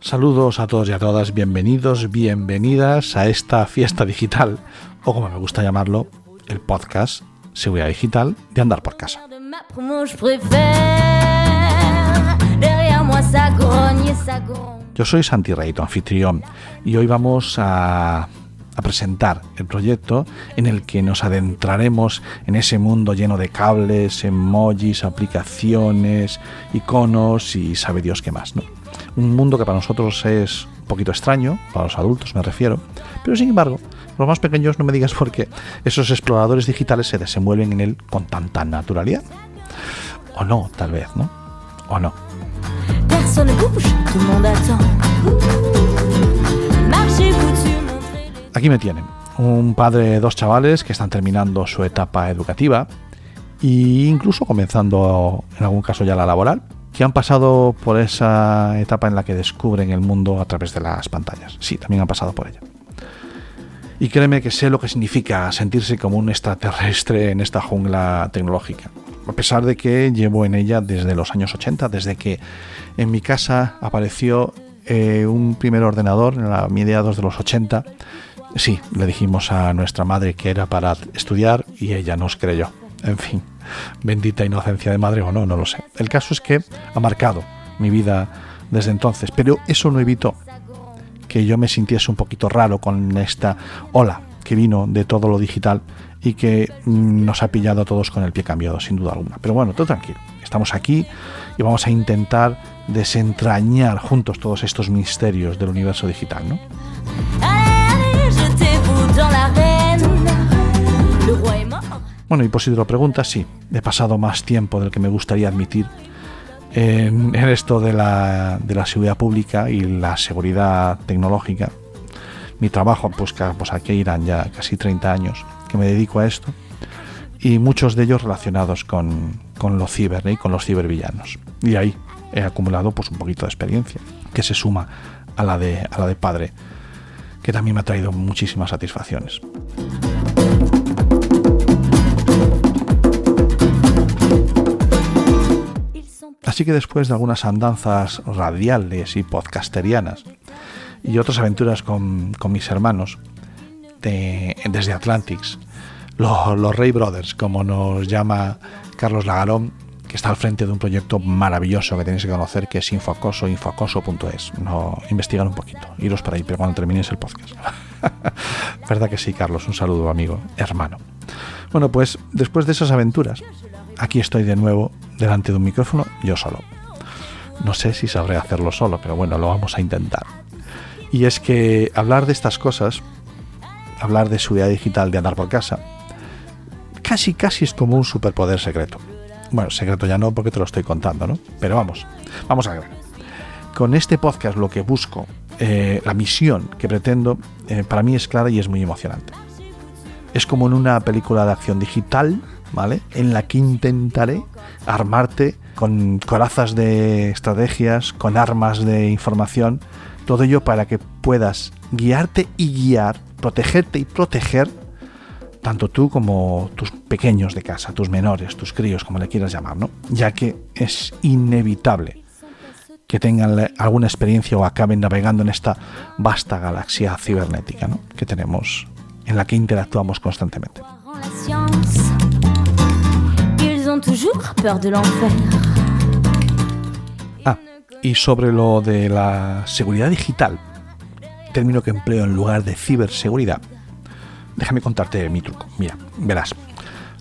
Saludos a todos y a todas, bienvenidos, bienvenidas a esta fiesta digital, o como me gusta llamarlo, el podcast Seguridad Digital de Andar por Casa. Yo soy Santi Rey, tu anfitrión, y hoy vamos a, a presentar el proyecto en el que nos adentraremos en ese mundo lleno de cables, emojis, aplicaciones, iconos y sabe Dios qué más. Un mundo que para nosotros es un poquito extraño, para los adultos me refiero, pero sin embargo, los más pequeños no me digas por qué esos exploradores digitales se desenvuelven en él con tanta naturalidad. O no, tal vez, ¿no? O no. Aquí me tienen, un padre de dos chavales que están terminando su etapa educativa e incluso comenzando en algún caso ya la laboral, que han pasado por esa etapa en la que descubren el mundo a través de las pantallas. Sí, también han pasado por ella. Y créeme que sé lo que significa sentirse como un extraterrestre en esta jungla tecnológica. A pesar de que llevo en ella desde los años 80, desde que en mi casa apareció eh, un primer ordenador en la mediados de los 80. Sí, le dijimos a nuestra madre que era para estudiar y ella nos creyó. En fin, bendita inocencia de madre o no, no lo sé. El caso es que ha marcado mi vida desde entonces, pero eso no evitó que yo me sintiese un poquito raro con esta ola que vino de todo lo digital y que mm, nos ha pillado a todos con el pie cambiado, sin duda alguna. Pero bueno, todo tranquilo. Estamos aquí y vamos a intentar desentrañar juntos todos estos misterios del universo digital, ¿no? Bueno, y por si te lo preguntas, sí, he pasado más tiempo del que me gustaría admitir en, esto de la, seguridad pública y la seguridad tecnológica. Mi trabajo, pues, pues aquí irán ya casi 30 años que me dedico a esto y muchos de ellos relacionados con, con lo ciber ¿eh? y con los cibervillanos. Y ahí he acumulado pues un poquito de experiencia que se suma a la de, a la de padre, que también me ha traído muchísimas satisfacciones. Así que después de algunas andanzas radiales y podcasterianas y otras aventuras con, mis hermanos de- desde Atlantics, lo- los Ray Brothers, como nos llama Carlos Lagarón, que está al frente de un proyecto maravilloso que tenéis que conocer, que es Infocoso, infocoso.es. No, investigar un poquito, iros por ahí, pero cuando terminéis el podcast. ¿Verdad que sí, Carlos? Un saludo, amigo, hermano. Bueno, pues después de esas aventuras, aquí estoy de nuevo delante de un micrófono, yo solo. No sé si sabré hacerlo solo, pero bueno, lo vamos a intentar. Y es que hablar de estas cosas, hablar de seguridad digital, de andar por casa, casi casi es como un superpoder secreto. Bueno, secreto ya no porque te lo estoy contando, ¿no? Pero vamos, vamos a ver. Con este podcast lo que busco, eh, la misión que pretendo, eh, para mí es clara y es muy emocionante. Es como en una película de acción digital, ¿vale? En la que intentaré armarte con corazas de estrategias, con armas de información, todo ello para que puedas guiarte y guiar, protegerte y proteger tanto tú como tus pequeños de casa, tus menores, tus críos, como le quieras llamar, ¿no? Ya que es inevitable que tengan alguna experiencia o acaben navegando en esta vasta galaxia cibernética, ¿no? Que tenemos, en la que interactuamos constantemente. Ah, y sobre lo de la seguridad digital, término que empleo en lugar de ciberseguridad, déjame contarte mi truco. Mira, verás,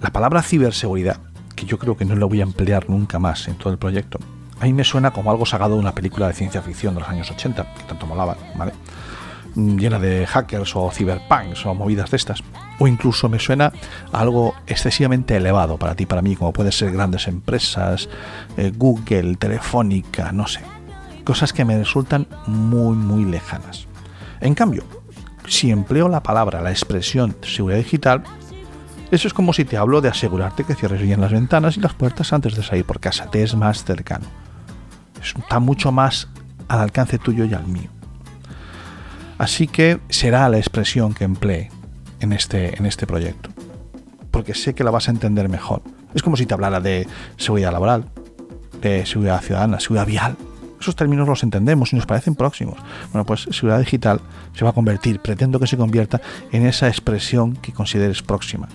la palabra ciberseguridad, que yo creo que no la voy a emplear nunca más en todo el proyecto, a mí me suena como algo sacado de una película de ciencia ficción de los años 80, que tanto molaba, ¿vale? Llena de hackers o cyberpunks o movidas de estas. O incluso me suena algo excesivamente elevado para ti, para mí, como puede ser grandes empresas, eh, Google, Telefónica, no sé. Cosas que me resultan muy, muy lejanas. En cambio, si empleo la palabra, la expresión seguridad digital, eso es como si te hablo de asegurarte que cierres bien las ventanas y las puertas antes de salir por casa. Te es más cercano. Está mucho más al alcance tuyo y al mío. Así que será la expresión que emplee en este, en este proyecto. Porque sé que la vas a entender mejor. Es como si te hablara de seguridad laboral, de seguridad ciudadana, seguridad vial, esos términos los entendemos y nos parecen próximos. Bueno, pues seguridad digital se va a convertir, pretendo que se convierta en esa expresión que consideres próxima,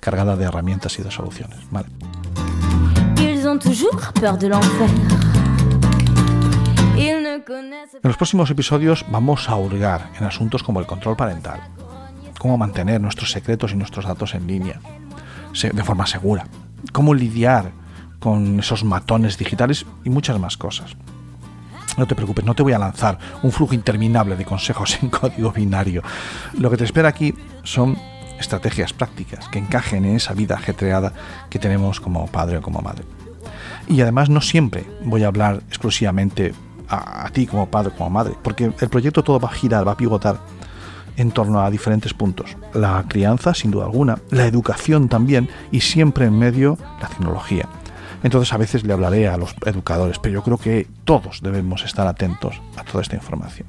cargada de herramientas y de soluciones. ¿vale? En los próximos episodios vamos a hurgar en asuntos como el control parental, cómo mantener nuestros secretos y nuestros datos en línea de forma segura, cómo lidiar con esos matones digitales y muchas más cosas. No te preocupes, no te voy a lanzar un flujo interminable de consejos en código binario. Lo que te espera aquí son estrategias prácticas que encajen en esa vida ajetreada que tenemos como padre o como madre. Y además no siempre voy a hablar exclusivamente a, ti como padre como madre, porque el proyecto todo va a girar, va a pivotar en torno a diferentes puntos. La crianza, sin duda alguna, la educación también y siempre en medio la tecnología. Entonces a veces le hablaré a los educadores, pero yo creo que todos debemos estar atentos a toda esta información.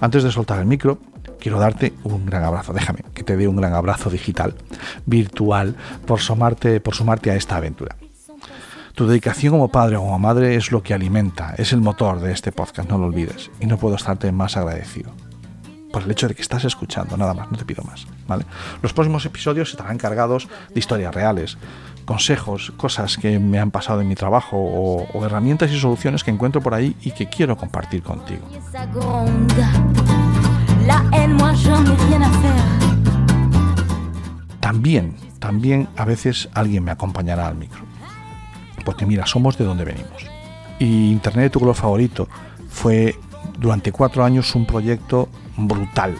Antes de soltar el micro, quiero darte un gran abrazo. Déjame que te dé un gran abrazo digital, virtual, por sumarte, por sumarte a esta aventura. Tu dedicación como padre o como madre es lo que alimenta, es el motor de este podcast, no lo olvides. Y no puedo estarte más agradecido por el hecho de que estás escuchando, nada más, no te pido más. ¿vale? Los próximos episodios estarán cargados de historias reales, consejos, cosas que me han pasado en mi trabajo o, herramientas y soluciones que encuentro por ahí y que quiero compartir contigo. También, también a veces alguien me acompañará al micro. Porque mira, somos de donde venimos. Y Internet, tu color favorito, fue durante cuatro años un proyecto brutal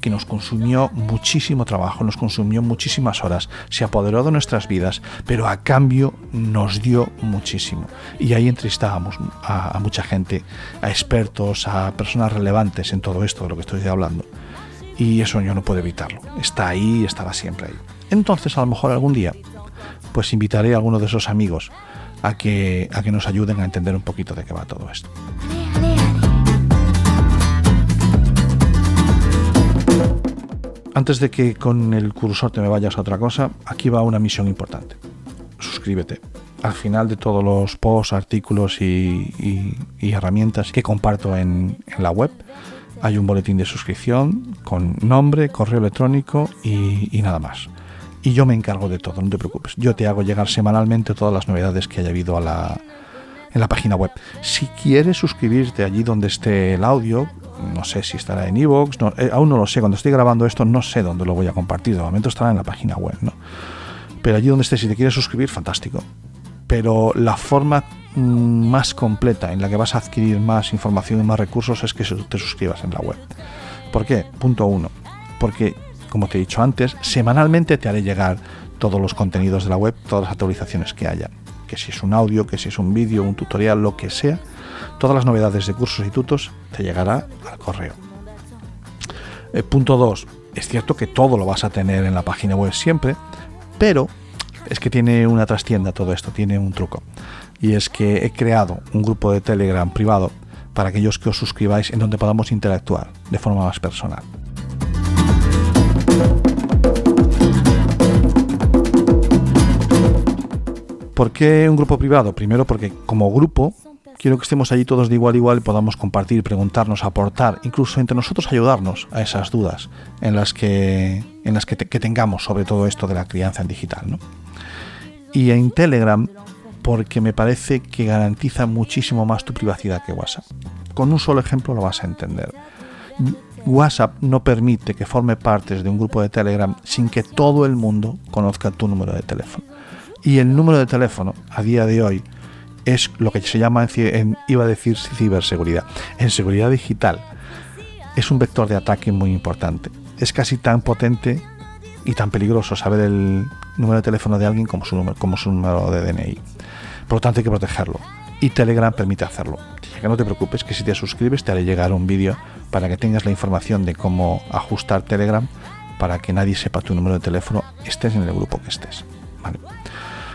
que nos consumió muchísimo trabajo, nos consumió muchísimas horas, se apoderó de nuestras vidas, pero a cambio nos dio muchísimo. Y ahí entrevistábamos a, mucha gente, a expertos, a personas relevantes en todo esto de lo que estoy hablando. Y eso yo no puedo evitarlo. Está ahí estará siempre ahí. Entonces, a lo mejor algún día, pues invitaré a alguno de esos amigos a que, a que nos ayuden a entender un poquito de qué va todo esto. Antes de que con el cursor te me vayas a otra cosa, aquí va una misión importante. Suscríbete. Al final de todos los posts, artículos y, herramientas que comparto en, la web, hay un boletín de suscripción con nombre, correo electrónico y, nada más. Y yo me encargo de todo, no te preocupes. Yo te hago llegar semanalmente todas las novedades que haya habido en la página web. Si quieres suscribirte allí donde esté el audio, no sé si estará en iVoox, eh, aún no lo sé, cuando estoy grabando esto no sé dónde lo voy a compartir, de momento estará en la página web, ¿no? Pero allí donde esté, si te quieres suscribir, fantástico. Pero la forma más completa en la que vas a adquirir más información y más recursos es que te suscribas en la web. ¿Por qué? Punto uno. Porque, como te he dicho antes, semanalmente te haré llegar todos los contenidos de la web, todas las actualizaciones que haya. Que si es un audio, que si es un vídeo, un tutorial, lo que sea, Todas las novedades de cursos y tutos te llegará al correo. Eh, punto 2. Es cierto que todo lo vas a tener en la página web siempre, pero es que tiene una trastienda todo esto, tiene un truco. Y es que he creado un grupo de Telegram privado para aquellos que os suscribáis en donde podamos interactuar de forma más personal. ¿Por qué un grupo privado? Primero porque como grupo quiero que estemos allí todos de igual a igual y podamos compartir, preguntarnos, aportar, incluso entre nosotros ayudarnos a esas dudas en las que, en las que, tengamos sobre todo esto de la crianza en digital. ¿no? Y en Telegram, porque me parece que garantiza muchísimo más tu privacidad que WhatsApp. Con un solo ejemplo lo vas a entender. WhatsApp no permite que forme parte de un grupo de Telegram sin que todo el mundo conozca tu número de teléfono. Y el número de teléfono a día de hoy es lo que se llama, en, iba a decir ciberseguridad, en seguridad digital. Es un vector de ataque muy importante. Es casi tan potente y tan peligroso saber el número de teléfono de alguien como su número, como su número de DNI. Por lo tanto hay que protegerlo. Y Telegram permite hacerlo. Que no te preocupes que si te suscribes te haré llegar un vídeo para que tengas la información de cómo ajustar Telegram para que nadie sepa tu número de teléfono, estés en el grupo que estés.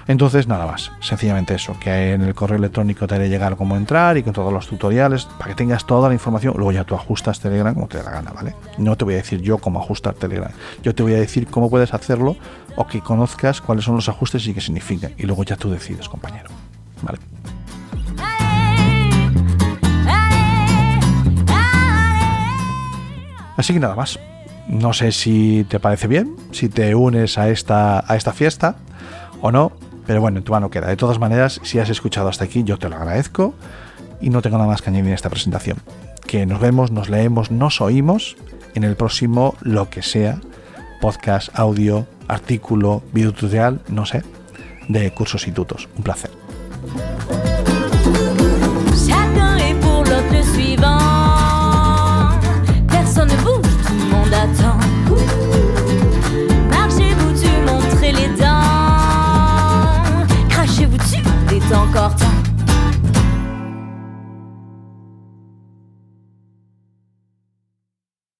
Entonces, nada más, sencillamente eso, que en el correo electrónico te haré llegar cómo entrar y con todos los tutoriales, para que tengas toda la información, luego ya tú ajustas Telegram como te dé la gana, ¿vale? No te voy a decir yo cómo ajustar Telegram, yo te voy a decir cómo puedes hacerlo o que conozcas cuáles son los ajustes y qué significan, y luego ya tú decides, compañero, ¿vale? Así que nada más. No sé si te parece bien, si te unes a esta, a esta fiesta o no, pero bueno, en tu mano queda. De todas maneras, si has escuchado hasta aquí, yo te lo agradezco y no tengo nada más que añadir en esta presentación. Que nos vemos, nos leemos, nos oímos en el próximo, lo que sea, podcast, audio, artículo, video tutorial, no sé, de cursos y tutos. Un placer.